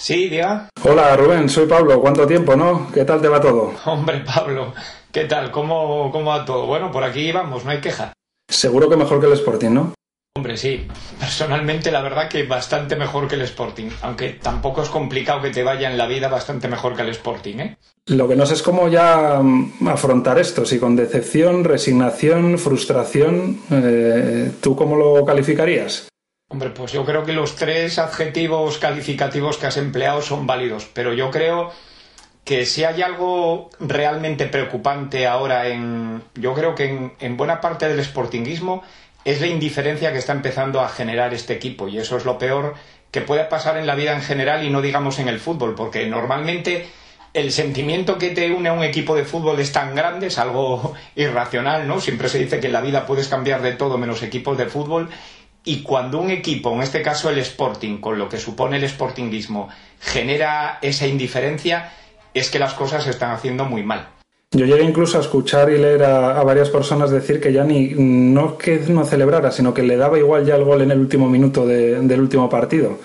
Sí, diga. Hola Rubén, soy Pablo. ¿Cuánto tiempo, no? ¿Qué tal te va todo? Hombre, Pablo, ¿qué tal? ¿Cómo, cómo va todo? Bueno, por aquí vamos, no hay queja. Seguro que mejor que el Sporting, ¿no? Hombre, sí. Personalmente, la verdad que bastante mejor que el Sporting. Aunque tampoco es complicado que te vaya en la vida bastante mejor que el Sporting, ¿eh? Lo que no sé es cómo ya mm, afrontar esto, si con decepción, resignación, frustración, eh, ¿tú cómo lo calificarías? Hombre, pues yo creo que los tres adjetivos calificativos que has empleado son válidos, pero yo creo que si hay algo realmente preocupante ahora en, yo creo que en, en buena parte del sportinguismo es la indiferencia que está empezando a generar este equipo y eso es lo peor que puede pasar en la vida en general y no digamos en el fútbol, porque normalmente el sentimiento que te une a un equipo de fútbol es tan grande, es algo irracional, ¿no? Siempre se dice que en la vida puedes cambiar de todo menos equipos de fútbol y cuando un equipo, en este caso el Sporting, con lo que supone el Sportingismo, genera esa indiferencia, es que las cosas se están haciendo muy mal. Yo llegué incluso a escuchar y leer a, varias personas decir que ya ni no que no celebrara, sino que le daba igual ya el gol en el último minuto del último partido.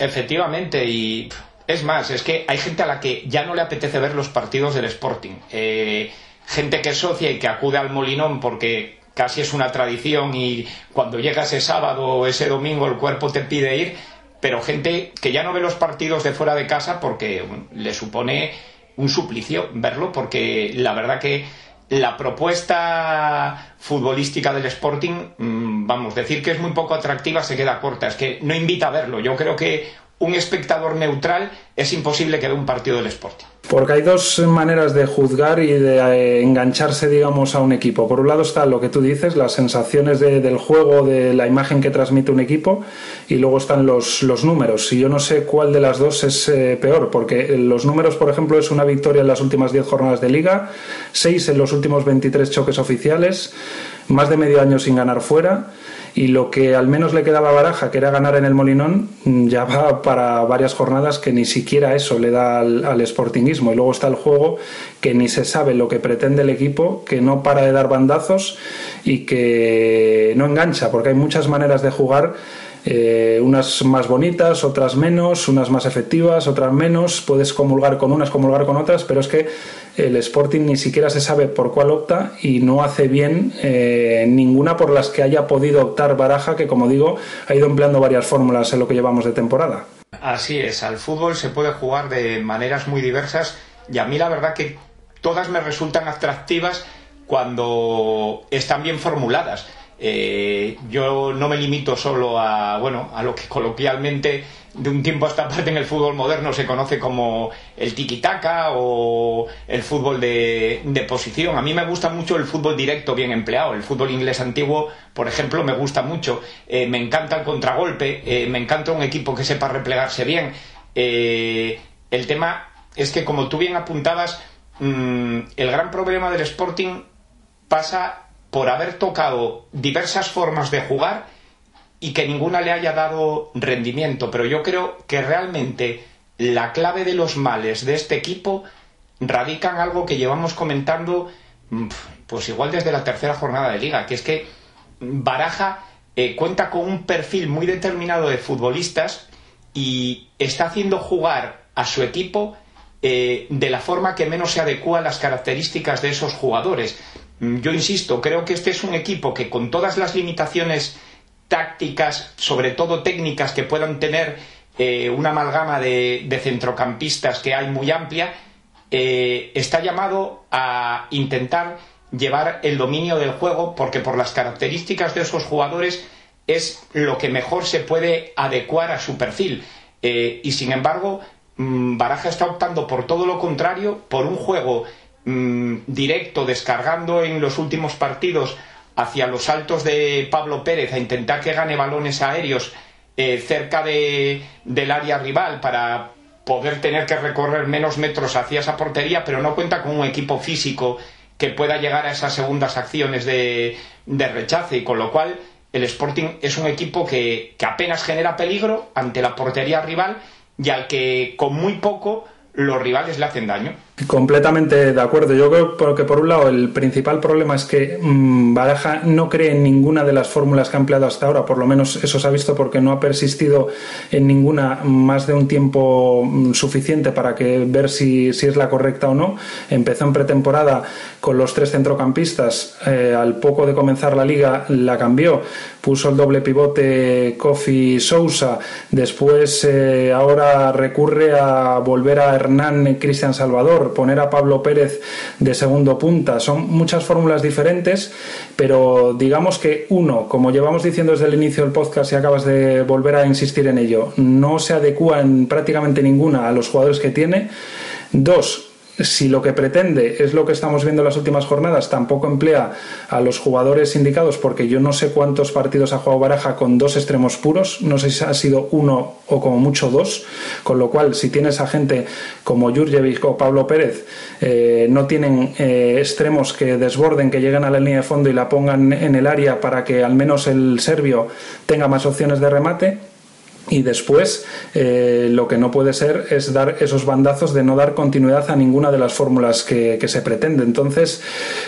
Efectivamente, y es más, es que hay gente a la que ya no le apetece ver los partidos del Sporting. Eh, gente que es socia y que acude al Molinón porque casi es una tradición y cuando llega ese sábado o ese domingo el cuerpo te pide ir, pero gente que ya no ve los partidos de fuera de casa porque le supone un suplicio verlo, porque la verdad que la propuesta futbolística del Sporting, mm, vamos, decir que es muy poco atractiva se queda corta, es que no invita a verlo. Yo creo que un espectador neutral es imposible que vea un partido del Sporting. Porque hay dos maneras de juzgar y de eh, engancharse, digamos, a un equipo. Por un lado está lo que tú dices, las sensaciones del juego, de la imagen que transmite un equipo, y luego están los, los números. Y yo no sé cuál de las dos es eh, peor, porque los números, por ejemplo, es una victoria en las últimas 10 jornadas de liga, 6 en los últimos 23 choques oficiales, más de medio año sin ganar fuera y lo que al menos le quedaba a Baraja, que era ganar en el Molinón, ya va para varias jornadas que ni siquiera eso le da al, al sportingismo. Y luego está el juego que ni se sabe lo que pretende el equipo, que no para de dar bandazos y que no engancha, porque hay muchas maneras de jugar eh, unas más bonitas, otras menos, unas más efectivas, otras menos, puedes comulgar con unas, comulgar con otras, pero es que el Sporting ni siquiera se sabe por cuál opta y no hace bien eh, ninguna por las que haya podido optar Baraja, que como digo, ha ido empleando varias fórmulas en lo que llevamos de temporada. Así es, al fútbol se puede jugar de maneras muy diversas y a mí la verdad que todas me resultan atractivas cuando están bien formuladas. Eh, yo no me limito solo a, bueno, a lo que coloquialmente de un tiempo a esta parte en el fútbol moderno se conoce como el tiki-taka o el fútbol de, posición. A mí me gusta mucho el fútbol directo bien empleado. El fútbol inglés antiguo, por ejemplo, me gusta mucho. Eh, me encanta el contragolpe, eh, me encanta un equipo que sepa replegarse bien. el tema es que, como tú bien apuntabas, mm, el gran problema del Sporting pasa por haber tocado diversas formas de jugar y que ninguna le haya dado rendimiento. Pero yo creo que realmente la clave de los males de este equipo radica en algo que llevamos comentando mm, pues igual desde la tercera jornada de liga, que es que Baraja eh, cuenta con un perfil muy determinado de futbolistas y está haciendo jugar a su equipo eh, de la forma que menos se adecua a las características de esos jugadores. Mm, yo insisto, creo que este es un equipo que con todas las limitaciones tácticas, sobre todo técnicas que puedan tener eh, una amalgama de, centrocampistas que hay muy amplia, eh, está llamado a intentar llevar el dominio del juego porque por las características de esos jugadores es lo que mejor se puede adecuar a su perfil. Eh, y sin embargo, mm, Baraja está optando por todo lo contrario, por un juego Mm, directo descargando en los últimos partidos hacia los altos de Pablo Pérez a intentar que gane balones aéreos eh, cerca de, del área rival para poder tener que recorrer menos metros hacia esa portería, pero no cuenta con un equipo físico que pueda llegar a esas segundas acciones de, de rechace y con lo cual el Sporting es un equipo que apenas genera peligro ante la portería rival y al que con muy poco los rivales le hacen daño. Completamente de acuerdo. Yo creo que por un lado el principal problema es que mmm, Baraja no cree en ninguna de las fórmulas que ha empleado hasta ahora, por lo menos eso se ha visto porque no ha persistido en ninguna más de un tiempo mm, suficiente para que ver si, si es la correcta o no. Empezó en pretemporada con los tres centrocampistas, eh, al poco de comenzar la liga la cambió, puso el doble pivote Kofi Sousa, después eh, ahora recurre a volver a Hernán Cristian Salvador poner a Pablo Pérez de segundo punta. Son muchas fórmulas diferentes, pero digamos que uno, como llevamos diciendo desde el inicio del podcast y acabas de volver a insistir en ello, no se adecua en prácticamente ninguna a los jugadores que tiene. Dos, si lo que pretende es lo que estamos viendo en las últimas jornadas, tampoco emplea a los jugadores indicados, porque yo no sé cuántos partidos ha jugado Baraja con dos extremos puros, no sé si ha sido uno o como mucho dos, con lo cual si tienes a gente como Jurjevic o Pablo Pérez, eh, no tienen eh, extremos que desborden, que lleguen a la línea de fondo y la pongan en el área para que al menos el serbio tenga más opciones de remate y después eh, lo que no puede ser es dar esos bandazos de no dar continuidad a ninguna de las fórmulas que, se pretende. Entonces,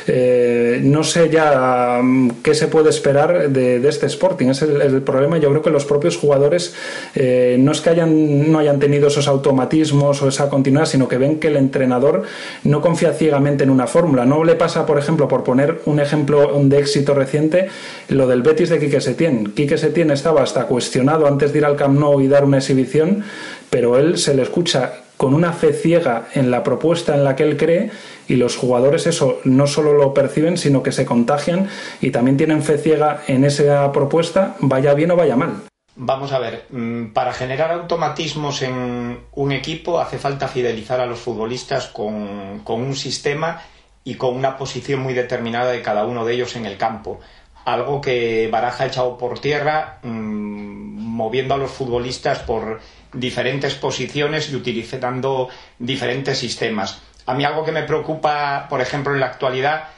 eh, no sé ya mm, qué se puede esperar de, este Sporting. Es el, problema. Yo creo que los propios jugadores eh, no es que hayan, no hayan tenido esos automatismos o esa continuidad, sino que ven que el entrenador no confía ciegamente en una fórmula. No le pasa, por ejemplo, por poner un ejemplo de éxito reciente, lo del Betis de Quique Setién. Quique Setién estaba hasta cuestionado antes de ir al campo no y dar una exhibición, pero él se le escucha con una fe ciega en la propuesta en la que él cree y los jugadores eso no solo lo perciben, sino que se contagian y también tienen fe ciega en esa propuesta, vaya bien o vaya mal. Vamos a ver, mm, para generar automatismos en un equipo hace falta fidelizar a los futbolistas con, con un sistema y con una posición muy determinada de cada uno de ellos en el campo algo que Baraja ha echado por tierra, mm, moviendo a los futbolistas por diferentes posiciones y utilizando diferentes sistemas. A mí algo que me preocupa, por ejemplo, en la actualidad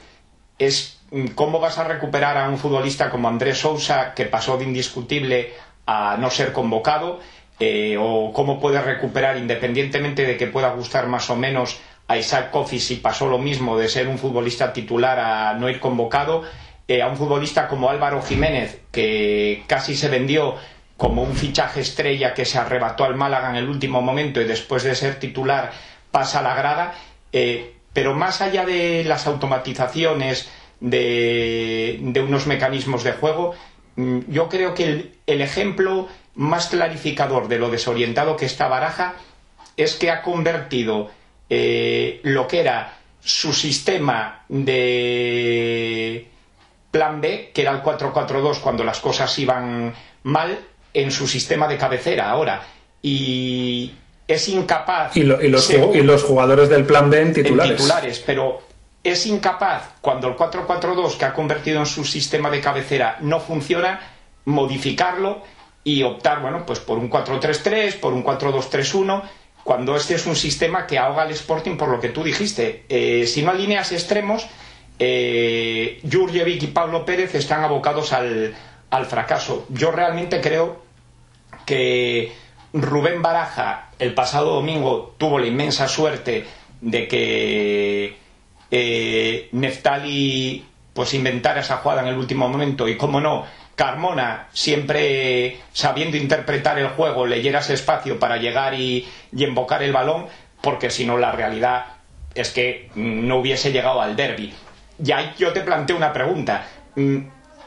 es mm, cómo vas a recuperar a un futbolista como Andrés Sousa, que pasó de indiscutible a no ser convocado, eh, o cómo puedes recuperar, independientemente de que pueda gustar más o menos a Isaac Kofi si pasó lo mismo de ser un futbolista titular a no ir convocado, eh, a un futbolista como Álvaro Jiménez, que casi se vendió como un fichaje estrella que se arrebató al Málaga en el último momento y después de ser titular pasa a la grada. Eh, pero más allá de las automatizaciones, de, unos mecanismos de juego, mm, yo creo que el, ejemplo más clarificador de lo desorientado que está Baraja es que ha convertido eh, lo que era su sistema de plan B, que era el 4-4-2 cuando las cosas iban mal, en su sistema de cabecera ahora. Y es incapaz. Y, los, y los, jugadores del plan B en titulares. En titulares, pero es incapaz, cuando el 4-4-2 que ha convertido en su sistema de cabecera no funciona, modificarlo y optar, bueno, pues por un 4-3-3, por un 4-2-3-1, cuando este es un sistema que ahoga al Sporting por lo que tú dijiste. Eh, si no alineas extremos, eh, Jurjevic y Pablo Pérez están abocados al, fracaso. Yo realmente creo que Rubén Baraja el pasado domingo tuvo la inmensa suerte de que eh, Neftali pues inventara esa jugada en el último momento y como no Carmona siempre sabiendo interpretar el juego leyera ese espacio para llegar y, y embocar el balón porque si no la realidad es que no hubiese llegado al derby ya yo te planteo una pregunta. Mm,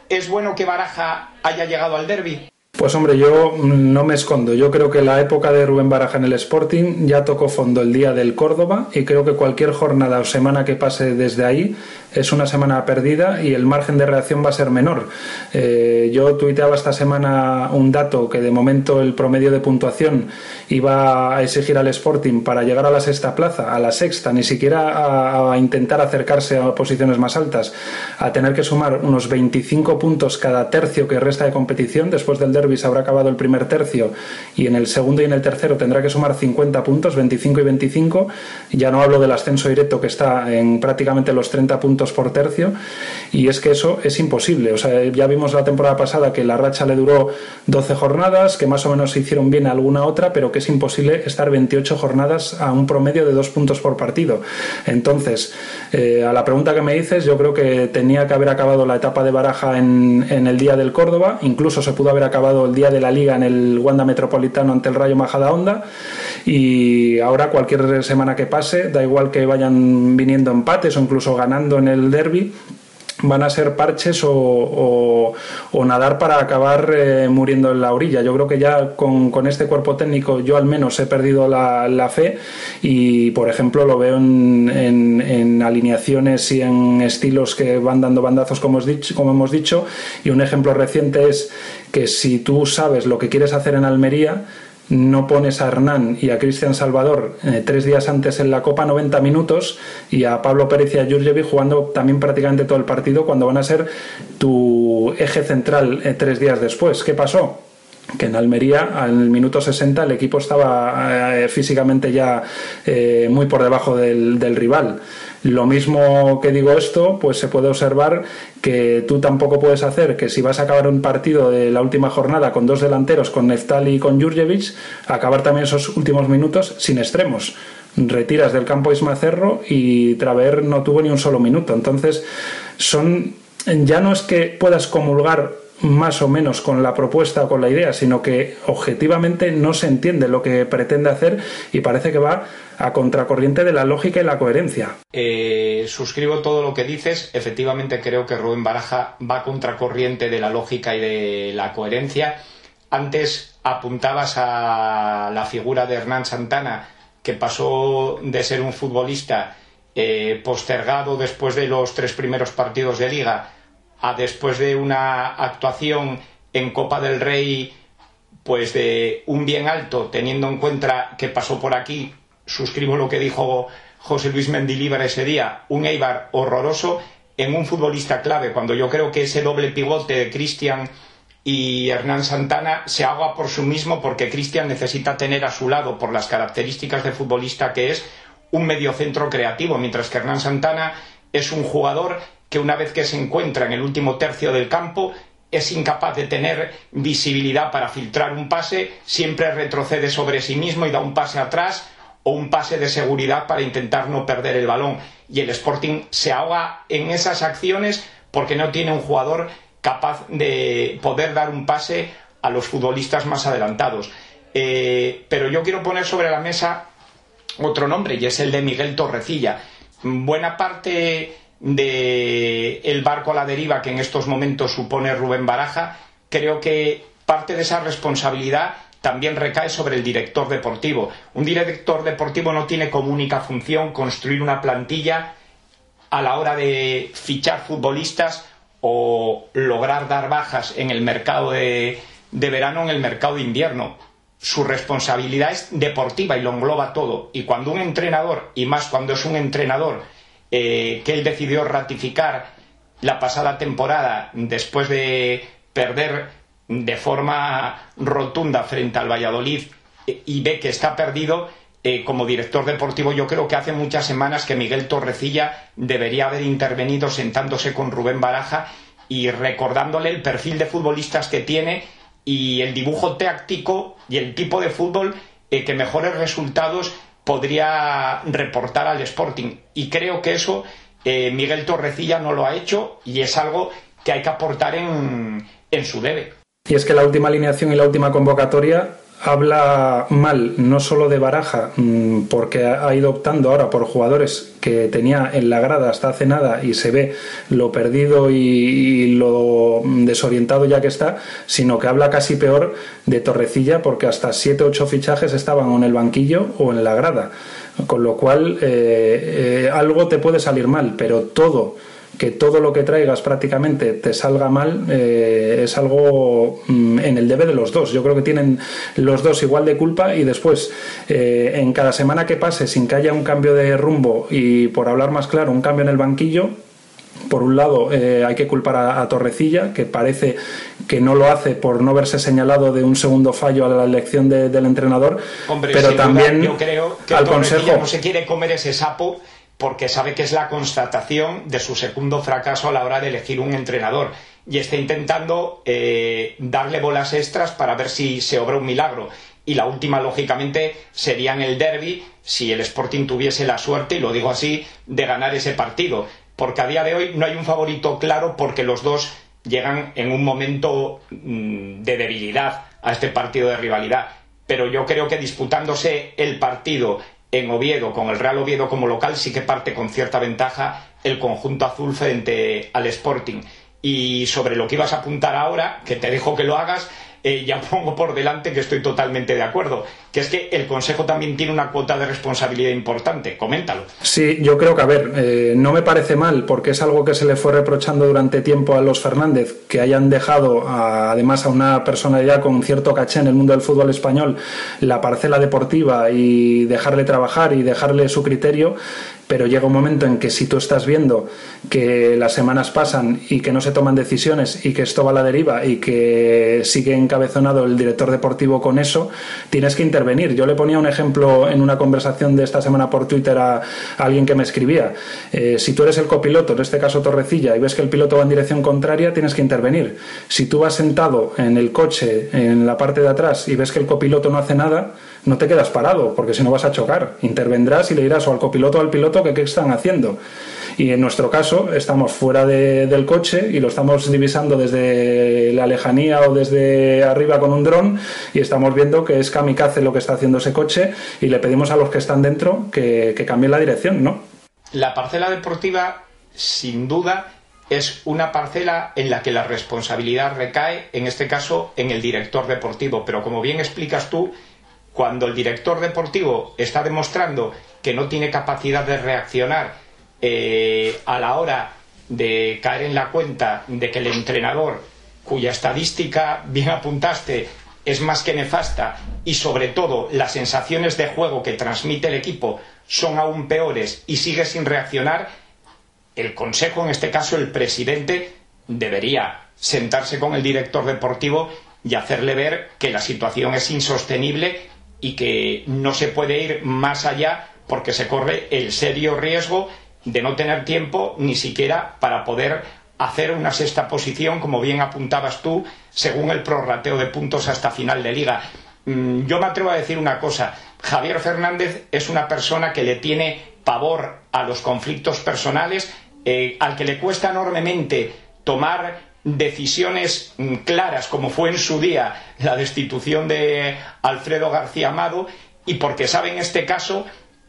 ¿Es bueno que Baraja haya llegado al derby? Pues hombre, yo no me escondo. Yo creo que la época de Rubén Baraja en el Sporting ya tocó fondo el día del Córdoba y creo que cualquier jornada o semana que pase desde ahí es una semana perdida y el margen de reacción va a ser menor. Eh, yo tuiteaba esta semana un dato que de momento el promedio de puntuación iba a exigir al Sporting para llegar a la sexta plaza, a la sexta, ni siquiera a, intentar acercarse a posiciones más altas, a tener que sumar unos 25 puntos cada tercio que resta de competición después del derby derbis habrá acabado el primer tercio y en el segundo y en el tercero tendrá que sumar 50 puntos, 25 y 25. Ya no hablo del ascenso directo que está en prácticamente los 30 puntos por tercio y es que eso es imposible. O sea, ya vimos la temporada pasada que la racha le duró 12 jornadas, que más o menos se hicieron bien alguna otra, pero que es imposible estar 28 jornadas a un promedio de dos puntos por partido. Entonces, eh, a la pregunta que me dices, yo creo que tenía que haber acabado la etapa de baraja en, el día del Córdoba, incluso se pudo haber acabado el día de la liga en el Wanda Metropolitano ante el Rayo Majada Honda y ahora cualquier semana que pase, da igual que vayan viniendo empates o incluso ganando en el derby, van a ser parches o, nadar para acabar eh, muriendo en la orilla. Yo creo que ya con, este cuerpo técnico yo al menos he perdido la, fe y por ejemplo lo veo en, alineaciones y en estilos que van dando bandazos como, dicho, como hemos dicho y un ejemplo reciente es que si tú sabes lo que quieres hacer en Almería, no pones a Hernán y a Cristian Salvador eh, tres días antes en la Copa 90 minutos y a Pablo Pérez y a Jurjevic jugando también prácticamente todo el partido cuando van a ser tu eje central eh, tres días después. ¿Qué pasó? que en Almería al minuto 60 el equipo estaba eh, físicamente ya muy por debajo del, del rival. Lo mismo que digo esto, pues se puede observar que tú tampoco puedes hacer que si vas a acabar un partido de la última jornada con dos delanteros, con Neftali y con Jurjevic, acabar también esos últimos minutos sin extremos. Retiras del campo Isma Cerro y Traver no tuvo ni un solo minuto. Entonces, son ya no es que puedas comulgar más o menos con la propuesta o con la idea, sino que objetivamente no se entiende lo que pretende hacer y parece que va a contracorriente de la lógica y la coherencia. Eh, suscribo todo lo que dices. Efectivamente creo que Rubén Baraja va a contracorriente de la lógica y de la coherencia. Antes apuntabas a la figura de Hernán Santana, que pasó de ser un futbolista eh, postergado después de los tres primeros partidos de liga a después de una actuación en Copa del Rey pues de un bien alto, teniendo en cuenta que pasó por aquí, suscribo lo que dijo José Luis Mendilíbar ese día, un Eibar horroroso en un futbolista clave, cuando yo creo que ese doble pivote de Cristian y Hernán Santana se haga por sí mismo porque Cristian necesita tener a su lado, por las características de futbolista que es, un mediocentro creativo, mientras que Hernán Santana es un jugador que una vez que se encuentra en el último tercio del campo es incapaz de tener visibilidad para filtrar un pase, siempre retrocede sobre sí mismo y da un pase atrás o un pase de seguridad para intentar no perder el balón. Y el Sporting se ahoga en esas acciones porque no tiene un jugador capaz de poder dar un pase a los futbolistas más adelantados. Eh, pero yo quiero poner sobre la mesa otro nombre y es el de Miguel Torrecilla. Buena parte de el barco a la deriva que en estos momentos supone Rubén Baraja, creo que parte de esa responsabilidad también recae sobre el director deportivo. Un director deportivo no tiene como única función construir una plantilla a la hora de fichar futbolistas o lograr dar bajas en el mercado de, de verano, en el mercado de invierno. Su responsabilidad es deportiva y lo engloba todo. Y cuando un entrenador, y más cuando es un entrenador eh, que él decidió ratificar la pasada temporada después de perder de forma rotunda frente al Valladolid eh, y ve que está perdido, eh, como director deportivo yo creo que hace muchas semanas que Miguel Torrecilla debería haber intervenido sentándose con Rubén Baraja y recordándole el perfil de futbolistas que tiene y el dibujo táctico y el tipo de fútbol que mejores resultados podría reportar al Sporting. Y creo que eso eh, Miguel Torrecilla no lo ha hecho y es algo que hay que aportar en, en su debe. Y es que la última alineación y la última convocatoria habla mal no solo de Baraja, mm, porque ha ido optando ahora por jugadores que tenía en la grada hasta hace nada y se ve lo perdido y, lo desorientado ya que está, sino que habla casi peor de Torrecilla porque hasta 7 ocho fichajes estaban en el banquillo o en la grada. Con lo cual, eh, eh, algo te puede salir mal, pero todo que todo lo que traigas prácticamente te salga mal eh, es algo mm, en el debe de los dos. Yo creo que tienen los dos igual de culpa y después eh, en cada semana que pase sin que haya un cambio de rumbo y por hablar más claro un cambio en el banquillo Por un lado, eh, hay que culpar a, Torrecilla, que parece que no lo hace por no verse señalado de un segundo fallo a la elección del entrenador. pero también yo creo que al Consejo no se quiere comer ese sapo porque sabe que es la constatación de su segundo fracaso a la hora de elegir un entrenador y está intentando eh, darle bolas extras para ver si se obra un milagro. Y la última, lógicamente, sería en el derby si el Sporting tuviese la suerte, y lo digo así, de ganar ese partido. Porque a día de hoy no hay un favorito claro porque los dos llegan en un momento mm, de debilidad a este partido de rivalidad. Pero yo creo que disputándose el partido en Oviedo, con el Real Oviedo como local, sí que parte con cierta ventaja el conjunto azul frente al Sporting. Y sobre lo que ibas a apuntar ahora, que te dejo que lo hagas, eh, ya pongo por delante que estoy totalmente de acuerdo, que es que el Consejo también tiene una cuota de responsabilidad importante. Coméntalo. Sí, yo creo que, a ver, eh, no me parece mal, porque es algo que se le fue reprochando durante tiempo a los Fernández, que hayan dejado, además, a una personalidad con cierto caché en el mundo del fútbol español, la parcela deportiva y dejarle trabajar y dejarle su criterio pero llega un momento en que si tú estás viendo que las semanas pasan y que no se toman decisiones y que esto va a la deriva y que sigue encabezonado el director deportivo con eso, tienes que intervenir. Yo le ponía un ejemplo en una conversación de esta semana por Twitter a, alguien que me escribía. Eh, si tú eres el copiloto, en este caso Torrecilla, y ves que el piloto va en dirección contraria, tienes que intervenir. Si tú vas sentado en el coche, en la parte de atrás, y ves que el copiloto no hace nada, no te quedas parado, porque si no vas a chocar. Intervendrás y le dirás o al copiloto o al piloto que qué están haciendo. Y en nuestro caso estamos fuera del coche y lo estamos divisando desde la lejanía o desde arriba con un dron y estamos viendo que es kamikaze lo que está haciendo ese coche y le pedimos a los que están dentro que, que cambien la dirección, ¿no? La parcela deportiva, sin duda, es una parcela en la que la responsabilidad recae, en este caso, en el director deportivo. Pero como bien explicas tú, cuando el director deportivo está demostrando que no tiene capacidad de reaccionar eh, a la hora de caer en la cuenta de que el entrenador, cuya estadística bien apuntaste es más que nefasta y sobre todo las sensaciones de juego que transmite el equipo son aún peores y sigue sin reaccionar, el consejo, en este caso el presidente, debería sentarse con el director deportivo y hacerle ver que la situación es insostenible y que no se puede ir más allá porque se corre el serio riesgo de no tener tiempo ni siquiera para poder hacer una sexta posición, como bien apuntabas tú, según el prorrateo de puntos hasta final de liga. Mm, yo me atrevo a decir una cosa. Javier Fernández es una persona que le tiene pavor a los conflictos personales, eh, al que le cuesta enormemente tomar decisiones mm, claras, como fue en su día la destitución de Alfredo García Amado, y porque sabe en este caso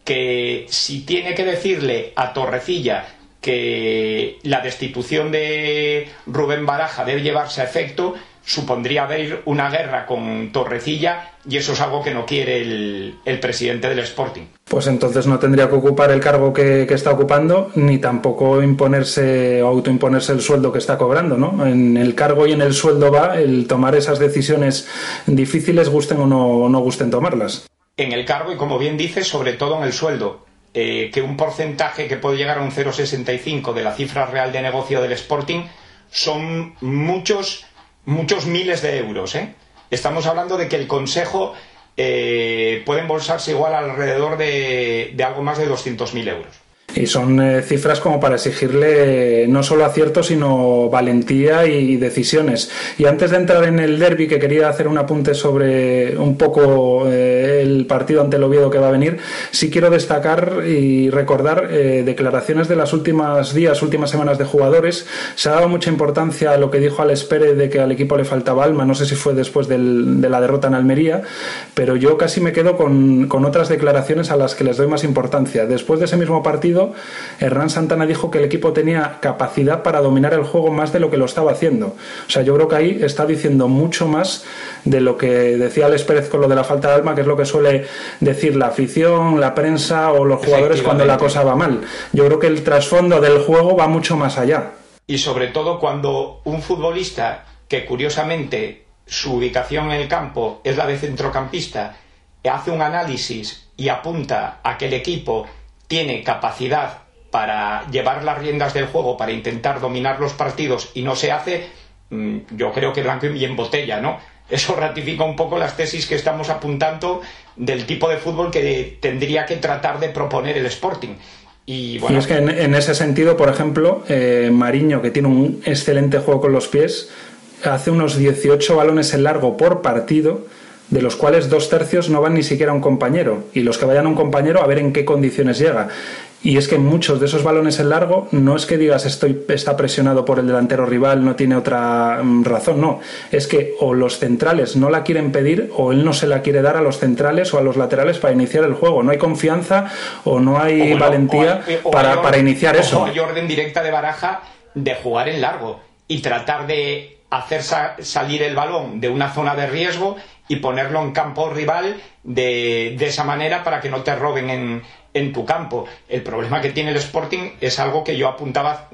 que si tiene que decirle a Torrecilla que la destitución de Rubén Baraja debe llevarse a efecto, supondría haber una guerra con Torrecilla y eso es algo que no quiere el, presidente del Sporting. Pues entonces no tendría que ocupar el cargo que, está ocupando ni tampoco imponerse o autoimponerse el sueldo que está cobrando, ¿no? En el cargo y en el sueldo va el tomar esas decisiones difíciles, gusten o no, no gusten tomarlas. En el cargo y como bien dice, sobre todo en el sueldo. Eh, que un porcentaje que puede llegar a un 0,65 de la cifra real de negocio del Sporting son muchos muchos miles de euros. ¿eh? Estamos hablando de que el Consejo eh, puede embolsarse igual alrededor de, algo más de 200.000 euros. Y son eh, cifras como para exigirle no solo acierto, sino valentía y decisiones. Y antes de entrar en el derby, que quería hacer un apunte sobre un poco eh, el partido ante el Oviedo que va a venir, sí quiero destacar y recordar eh, declaraciones de las últimas días, últimas semanas de jugadores. Se ha dado mucha importancia a lo que dijo Alex de que al equipo le faltaba alma. No sé si fue después de la derrota en Almería, pero yo casi me quedo con, con otras declaraciones a las que les doy más importancia. Después de ese mismo partido, Hernán Santana dijo que el equipo tenía capacidad para dominar el juego más de lo que lo estaba haciendo. O sea, yo creo que ahí está diciendo mucho más de lo que decía Alex Pérez con lo de la falta de alma, que es lo que suele decir la afición, la prensa o los jugadores cuando la cosa va mal. Yo creo que el trasfondo del juego va mucho más allá. Y sobre todo cuando un futbolista que curiosamente su ubicación en el campo es la de centrocampista, hace un análisis y apunta a que el equipo tiene capacidad para llevar las riendas del juego, para intentar dominar los partidos y no se hace, mm, yo creo que blanco y en botella, ¿no? Eso ratifica un poco las tesis que estamos apuntando del tipo de fútbol que tendría que tratar de proponer el Sporting. Y, bueno, es que en, ese sentido, por ejemplo, eh, Mariño, que tiene un excelente juego con los pies, hace unos 18 balones en largo por partido, de los cuales dos tercios no van ni siquiera a un compañero, y los que vayan a un compañero a ver en qué condiciones llega. Y es que muchos de esos balones en largo no es que digas estoy está presionado por el delantero rival, no tiene otra mm, razón, no. Es que o los centrales no la quieren pedir o él no se la quiere dar a los centrales o a los laterales para iniciar el juego. No hay confianza o no hay valentía para, para, iniciar eso. hay orden directa de baraja de jugar en largo y tratar de hacer salir el balón de una zona de riesgo y ponerlo en campo rival de, de esa manera para que no te roben en, en tu campo. El problema que tiene el Sporting es algo que yo apuntaba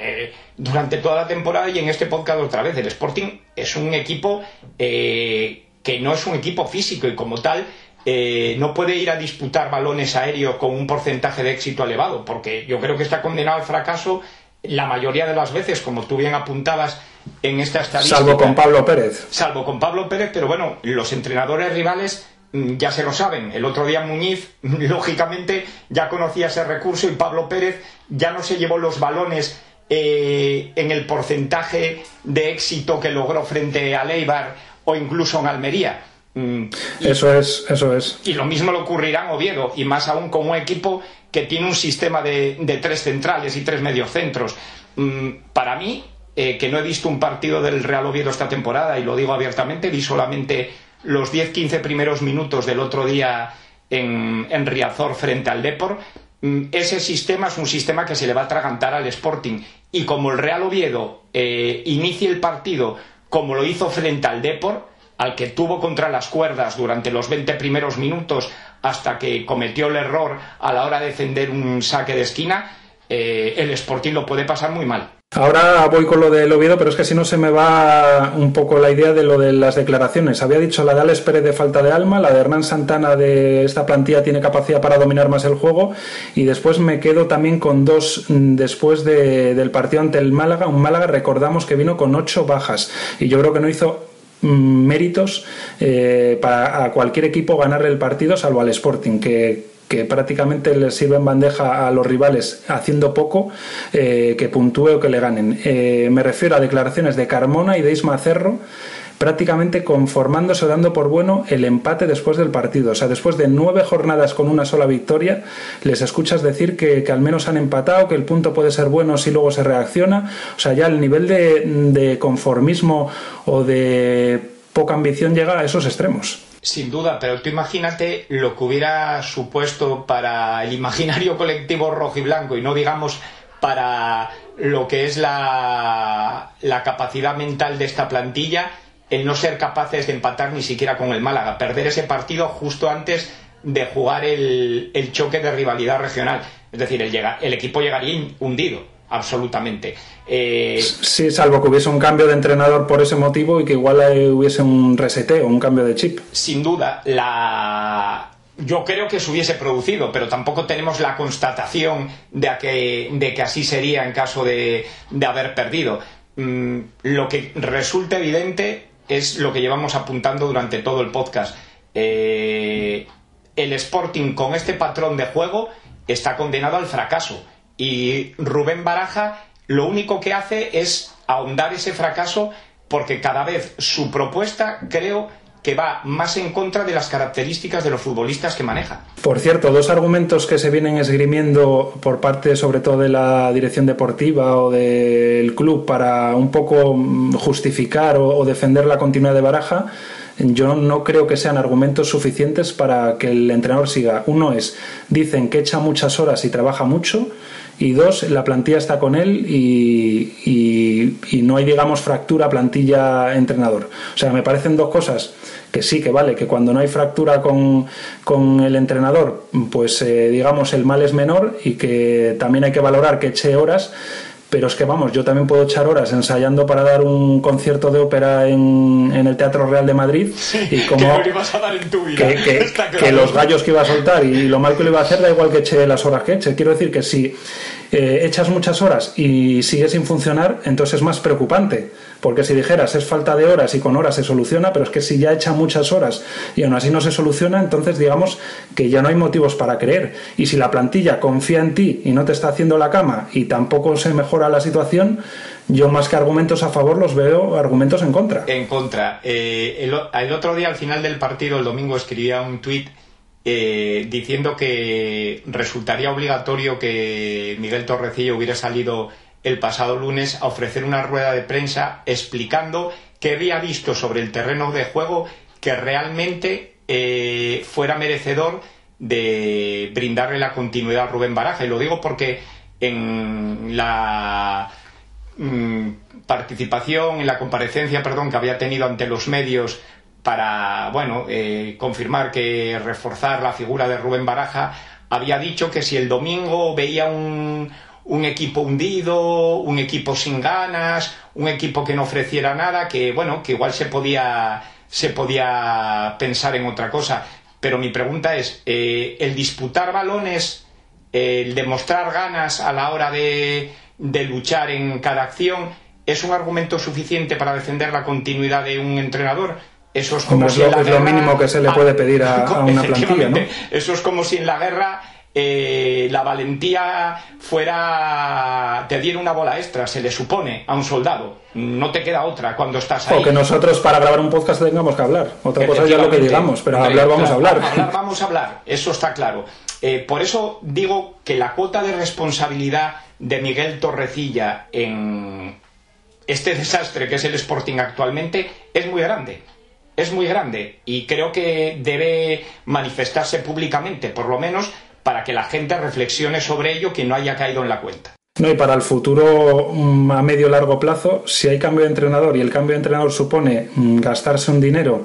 eh, durante toda la temporada y en este podcast otra vez. El Sporting es un equipo eh, que no es un equipo físico y como tal eh, no puede ir a disputar balones aéreos con un porcentaje de éxito elevado, porque yo creo que está condenado al fracaso la mayoría de las veces, como tú bien apuntabas en esta estadística. Salvo con Pablo Pérez. Salvo con Pablo Pérez, pero bueno, los entrenadores rivales Mm, ya se lo saben. El otro día Muñiz, lógicamente, ya conocía ese recurso y Pablo Pérez ya no se llevó los balones eh, en el porcentaje de éxito que logró frente a Leibar o incluso en Almería. Mm, eso es, eso es. Y lo mismo le ocurrirá en Oviedo, y más aún con un equipo que tiene un sistema de, tres centrales y tres mediocentros. Mm, para mí, eh, que no he visto un partido del Real Oviedo esta temporada, y lo digo abiertamente, vi solamente los 10-15 primeros minutos del otro día en, Riazor frente al Depor, mm, ese sistema es un sistema que se le va a atragantar al Sporting. Y como el Real Oviedo eh, inicie el partido como lo hizo frente al Depor, al que tuvo contra las cuerdas durante los 20 primeros minutos hasta que cometió el error a la hora de defender un saque de esquina, eh, el Sporting lo puede pasar muy mal. Ahora voy con lo del Oviedo, pero es que si no se me va un poco la idea de lo de las declaraciones. Había dicho la de Alex Pérez de falta de alma, la de Hernán Santana de esta plantilla tiene capacidad para dominar más el juego y después me quedo también con dos mm, después del partido ante el Málaga. Un Málaga recordamos que vino con ocho bajas y yo creo que no hizo méritos eh, para cualquier equipo ganarle el partido salvo al Sporting que prácticamente le sirve en bandeja a los rivales haciendo poco eh, que puntúe o que le ganen. Eh, me refiero a declaraciones de Carmona y de Isma Cerro prácticamente conformándose o dando por bueno el empate después del partido. O sea, después de nueve jornadas con una sola victoria, les escuchas decir que, al menos han empatado, que el punto puede ser bueno si luego se reacciona. O sea, ya el nivel de, de conformismo o de poca ambición llega a esos extremos. Sin duda, pero tú imagínate lo que hubiera supuesto para el imaginario colectivo rojo y blanco y no digamos para lo que es la, capacidad mental de esta plantilla, el no ser capaces de empatar ni siquiera con el Málaga, perder ese partido justo antes de jugar el, choque de rivalidad regional. Es decir, el, el equipo llegaría hundido absolutamente. Eh, sí, salvo que hubiese un cambio de entrenador por ese motivo y que igual hubiese un reseteo, un cambio de chip. Sin duda, la... yo creo que se hubiese producido, pero tampoco tenemos la constatación de que, de que así sería en caso de, haber perdido. Mm, lo que resulta evidente es lo que llevamos apuntando durante todo el podcast. Eh, el Sporting con este patrón de juego está condenado al fracaso y Rubén Baraja lo único que hace es ahondar ese fracaso porque cada vez su propuesta creo que va más en contra de las características de los futbolistas que maneja. Por cierto, dos argumentos que se vienen esgrimiendo por parte sobre todo de la dirección deportiva o del club para un poco justificar o, defender la continuidad de Baraja yo no creo que sean argumentos suficientes para que el entrenador siga. Uno es, dicen que echa muchas horas y trabaja mucho, y dos, la plantilla está con él y, y, no hay, digamos, fractura plantilla-entrenador. O sea, me parecen dos cosas que sí, que vale, que cuando no hay fractura con, con el entrenador, pues eh, digamos, el mal es menor y que también hay que valorar que eche horas pero es que vamos, yo también puedo echar horas ensayando para dar un concierto de ópera en, el Teatro Real de Madrid y como que, a dar en tu vida. que, los gallos que iba a soltar y lo mal que lo iba a hacer da igual que eche las horas que eche. Quiero decir que si eh, echas muchas horas y sigue sin funcionar, entonces es más preocupante. Porque si dijeras es falta de horas y con horas se soluciona, pero es que si ya echa muchas horas y aún así no se soluciona, entonces digamos que ya no hay motivos para creer. Y si la plantilla confía en ti y no te está haciendo la cama y tampoco se mejora la situación, yo más que argumentos a favor los veo argumentos en contra. En contra. Eh, el, el, otro día al final del partido, el domingo, escribía un tuit eh, diciendo que resultaría obligatorio que Miguel Torrecillo hubiera salido el pasado lunes a ofrecer una rueda de prensa explicando qué había visto sobre el terreno de juego que realmente eh, fuera merecedor de brindarle la continuidad a Rubén Baraja. Y lo digo porque en la mm, participación, en la comparecencia, perdón, que había tenido ante los medios para, bueno, eh, confirmar que reforzar la figura de Rubén Baraja, había dicho que si el domingo veía un, un equipo hundido, un equipo sin ganas, un equipo que no ofreciera nada, que bueno, que igual se podía, se podía pensar en otra cosa. Pero mi pregunta es, eh, ¿el disputar balones, el demostrar ganas a la hora de, de luchar en cada acción, es un argumento suficiente para defender la continuidad de un entrenador? Eso es como si es lo mínimo que se le puede pedir a, una plantilla, ¿no? Eso es como si en la guerra eh, la valentía fuera te diera una bola extra, se le supone a un soldado. No te queda otra cuando estás ahí. O que nosotros para grabar un podcast tengamos que hablar. Otra cosa es lo que digamos, pero hablar vamos a hablar. hablar vamos a hablar, eso está claro. Eh, por eso digo que la cuota de responsabilidad de Miguel Torrecilla en este desastre que es el Sporting actualmente es muy grande es muy grande y creo que debe manifestarse públicamente, por lo menos para que la gente reflexione sobre ello que no haya caído en la cuenta. No, y para el futuro mm, a medio largo plazo, si hay cambio de entrenador y el cambio de entrenador supone mm, gastarse un dinero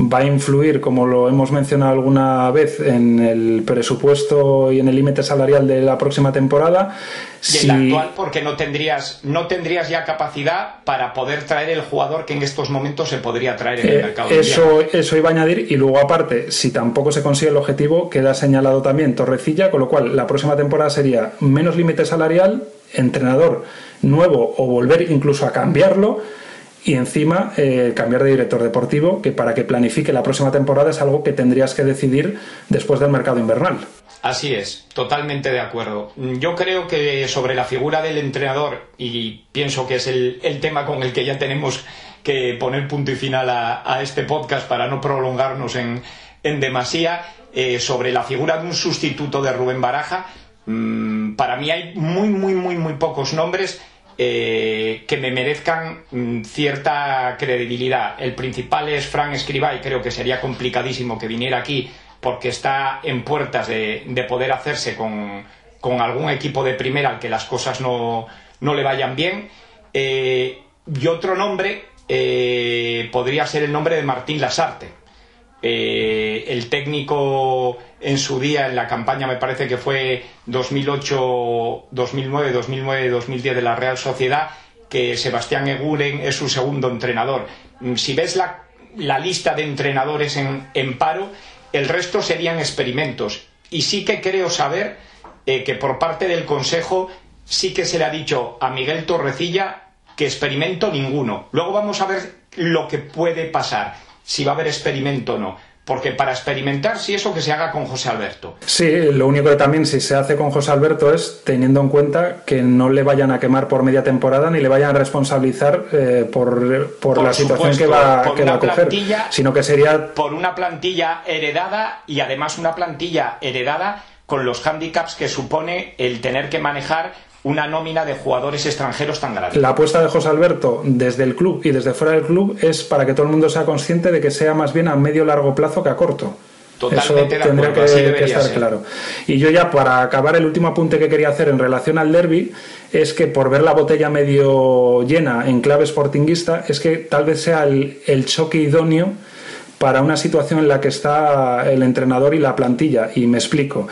va a influir, como lo hemos mencionado alguna vez, en el presupuesto y en el límite salarial de la próxima temporada. Y el actual, porque no tendrías, no tendrías ya capacidad para poder traer el jugador que en estos momentos se podría traer en el eh, mercado. Eso, eso iba a añadir, y luego aparte, si tampoco se consigue el objetivo, queda señalado también Torrecilla, con lo cual la próxima temporada sería menos límite salarial, entrenador nuevo o volver incluso a cambiarlo y encima eh, cambiar de director deportivo, que para que planifique la próxima temporada es algo que tendrías que decidir después del mercado invernal. Así es, totalmente de acuerdo. Yo creo que sobre la figura del entrenador, y pienso que es el, tema con el que ya tenemos que poner punto y final a, este podcast para no prolongarnos en, en demasía, eh, sobre la figura de un sustituto de Rubén Baraja, mm, para mí hay muy, muy, muy, muy pocos nombres eh, que me merezcan mm, cierta credibilidad. El principal es Frank Escribá y creo que sería complicadísimo que viniera aquí porque está en puertas de, poder hacerse con, algún equipo de primera al que las cosas no, le vayan bien. Eh, y otro nombre eh, podría ser el nombre de Martín Lasarte eh, el técnico en su día, en la campaña me parece que fue 2008, 2009, 2009, 2010 de la Real Sociedad, que Sebastián Eguren es su segundo entrenador. Mm, si ves la, lista de entrenadores en, en, paro, el resto serían experimentos. Y sí que creo saber eh, que por parte del Consejo sí que se le ha dicho a Miguel Torrecilla que experimento ninguno. Luego vamos a ver lo que puede pasar si va a haber experimento o no. Porque para experimentar, sí eso que se haga con José Alberto. Sí, lo único que también si se hace con José Alberto es teniendo en cuenta que no le vayan a quemar por media temporada ni le vayan a responsabilizar eh, por, la situación que va, a coger, sino que sería... Por una plantilla heredada y además una plantilla heredada con los hándicaps que supone el tener que manejar una nómina de jugadores extranjeros tan grande. La apuesta de José Alberto desde el club y desde fuera del club es para que todo el mundo sea consciente de que sea más bien a medio largo plazo que a corto. Totalmente Eso tendría que, estar claro. Y yo ya para acabar el último apunte que quería hacer en relación al derby es que por ver la botella medio llena en clave sportinguista es que tal vez sea el, el choque idóneo para una situación en la que está el entrenador y la plantilla. Y me explico.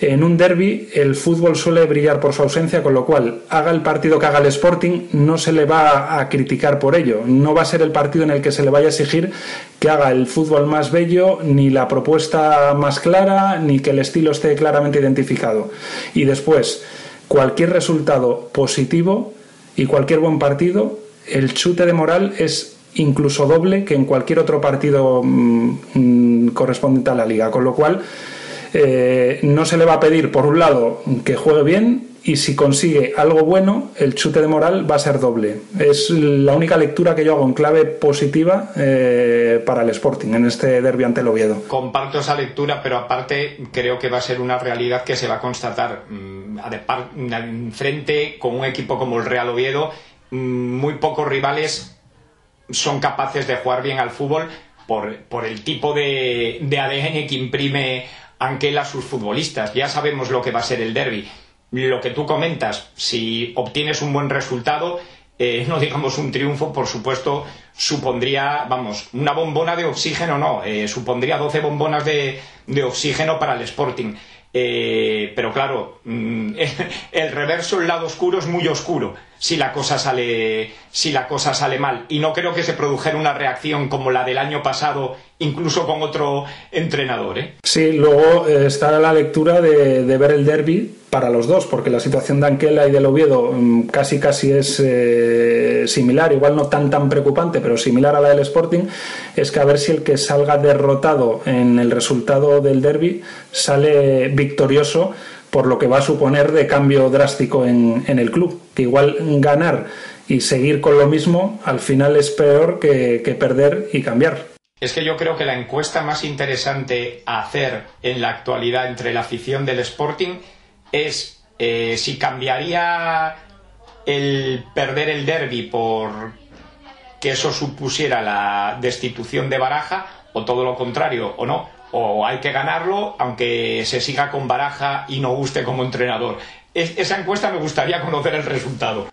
En un derby el fútbol suele brillar por su ausencia, con lo cual haga el partido que haga el Sporting, no se le va a criticar por ello. No va a ser el partido en el que se le vaya a exigir que haga el fútbol más bello, ni la propuesta más clara, ni que el estilo esté claramente identificado. Y después, cualquier resultado positivo y cualquier buen partido, el chute de moral es incluso doble que en cualquier otro partido mm, mm, correspondiente a la liga. Con lo cual, eh, no se le va a pedir, por un lado, que juegue bien y si consigue algo bueno, el chute de moral va a ser doble. Es la única lectura que yo hago en clave positiva eh, para el Sporting en este derbi ante el Oviedo. Comparto esa lectura, pero aparte creo que va a ser una realidad que se va a constatar mm, frente con un equipo como el Real Oviedo. Muy pocos rivales son capaces de jugar bien al fútbol por, el tipo de, de ADN que imprime Anquela a sus futbolistas. Ya sabemos lo que va a ser el derby. Lo que tú comentas, si obtienes un buen resultado, eh, no digamos un triunfo, por supuesto, supondría, vamos, una bombona de oxígeno, no, eh, supondría 12 bombonas de, de, oxígeno para el Sporting. Eh, pero claro, mm, el reverso, el lado oscuro es muy oscuro si la cosa sale si la cosa sale mal y no creo que se produjera una reacción como la del año pasado incluso con otro entrenador ¿eh? sí luego eh, está la lectura de, ver el derby para los dos porque la situación de Anquela y del Oviedo mm, casi casi es eh, similar igual no tan tan preocupante pero similar a la del Sporting es que a ver si el que salga derrotado en el resultado del derby sale victorioso por lo que va a suponer de cambio drástico en, el club. Que igual ganar y seguir con lo mismo al final es peor que, perder y cambiar. Es que yo creo que la encuesta más interesante a hacer en la actualidad entre la afición del Sporting es eh, si cambiaría el perder el derby por que eso supusiera la destitución de Baraja o todo lo contrario o no o hay que ganarlo aunque se siga con baraja y no guste como entrenador. esa encuesta me gustaría conocer el resultado.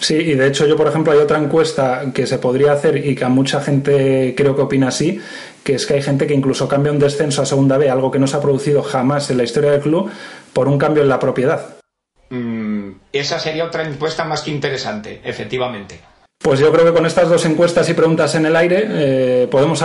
Sí, y de hecho yo, por ejemplo, hay otra encuesta que se podría hacer y que a mucha gente creo que opina así, que es que hay gente que incluso cambia un descenso a segunda B, algo que no se ha producido jamás en la historia del club, por un cambio en la propiedad. Mm, esa sería otra encuesta más que interesante, efectivamente. Pues yo creo que con estas dos encuestas y preguntas en el aire eh, podemos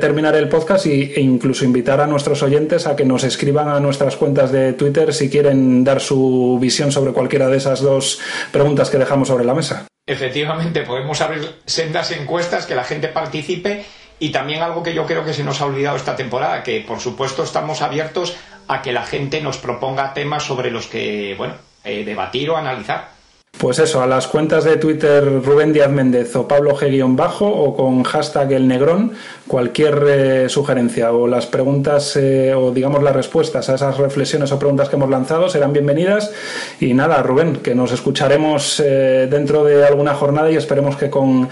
terminar el podcast y, e incluso invitar a nuestros oyentes a que nos escriban a nuestras cuentas de Twitter si quieren dar su visión sobre cualquiera de esas dos preguntas que dejamos sobre la mesa. Efectivamente, podemos abrir sendas encuestas, que la gente participe y también algo que yo creo que se nos ha olvidado esta temporada, que por supuesto estamos abiertos a que la gente nos proponga temas sobre los que, bueno, eh, debatir o analizar. Pues eso, a las cuentas de Twitter Rubén Díaz Méndez o Pablo G bajo o con hashtag el negrón, cualquier eh, sugerencia o las preguntas eh, o digamos las respuestas a esas reflexiones o preguntas que hemos lanzado serán bienvenidas. Y nada, Rubén, que nos escucharemos eh, dentro de alguna jornada y esperemos que con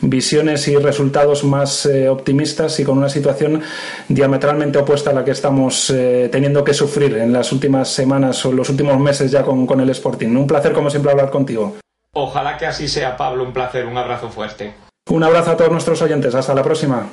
visiones y resultados más optimistas y con una situación diametralmente opuesta a la que estamos teniendo que sufrir en las últimas semanas o los últimos meses ya con, con el Sporting. Un placer como siempre hablar contigo. Ojalá que así sea, Pablo. Un placer. Un abrazo fuerte. Un abrazo a todos nuestros oyentes. Hasta la próxima.